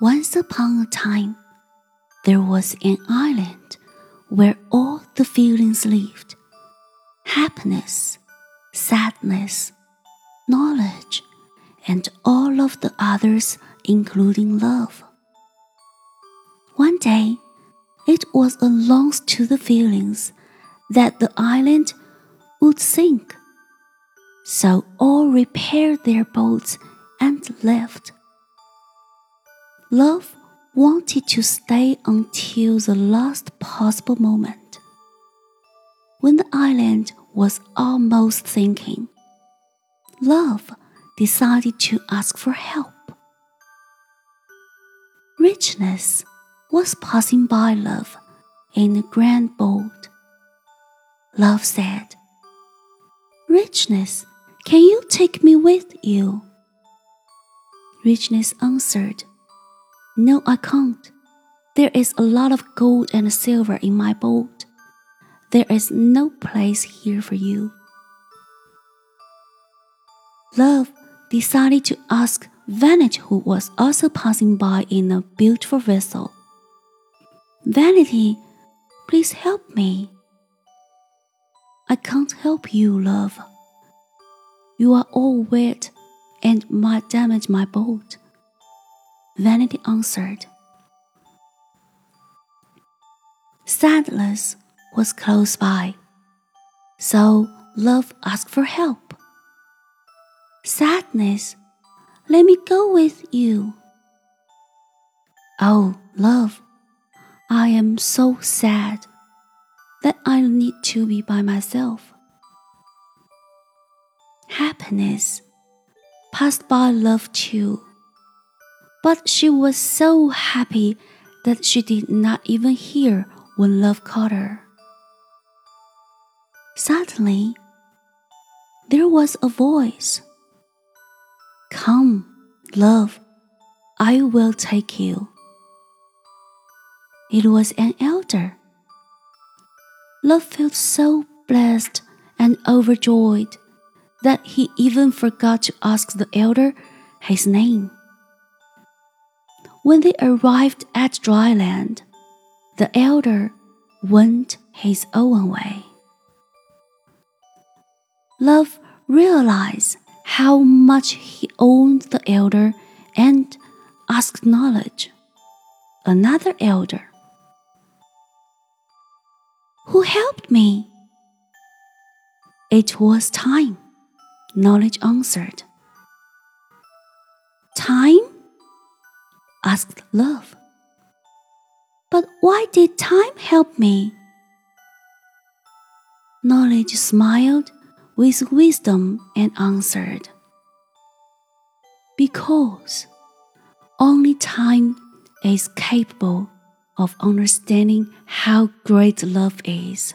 Once upon a time, there was an island where all the feelings lived happiness, sadness, knowledge, and all of the others, including love. One day, it was announced to the feelings that the island would sink. So all repaired their boats and left. Love wanted to stay until the last possible moment. When the island was almost sinking, Love decided to ask for help. Richness was passing by Love in a grand boat. Love said, Richness, can you take me with you? Richness answered, No, I can't. There is a lot of gold and silver in my boat. There is no place here for you. Love decided to ask Vanity, who was also passing by in a beautiful vessel. Vanity, please help me. I can't help you, love. You are all wet and might damage my boat. Vanity answered. Sadness was close by, so Love asked for help. Sadness, let me go with you. Oh, Love, I am so sad that I need to be by myself. Happiness passed by love too, but she was so happy that she did not even hear when love caught her. Suddenly, there was a voice. Come, love, I will take you. It was an elder. Love felt so blessed and overjoyed that he even forgot to ask the elder his name. When they arrived at dry land, the elder went his own way. Love realized how much he owed the elder and asked knowledge. Another elder who helped me? It was time, Knowledge answered. Time? Asked Love. But why did time help me? Knowledge smiled with wisdom and answered. Because only time is capable of understanding how great love is.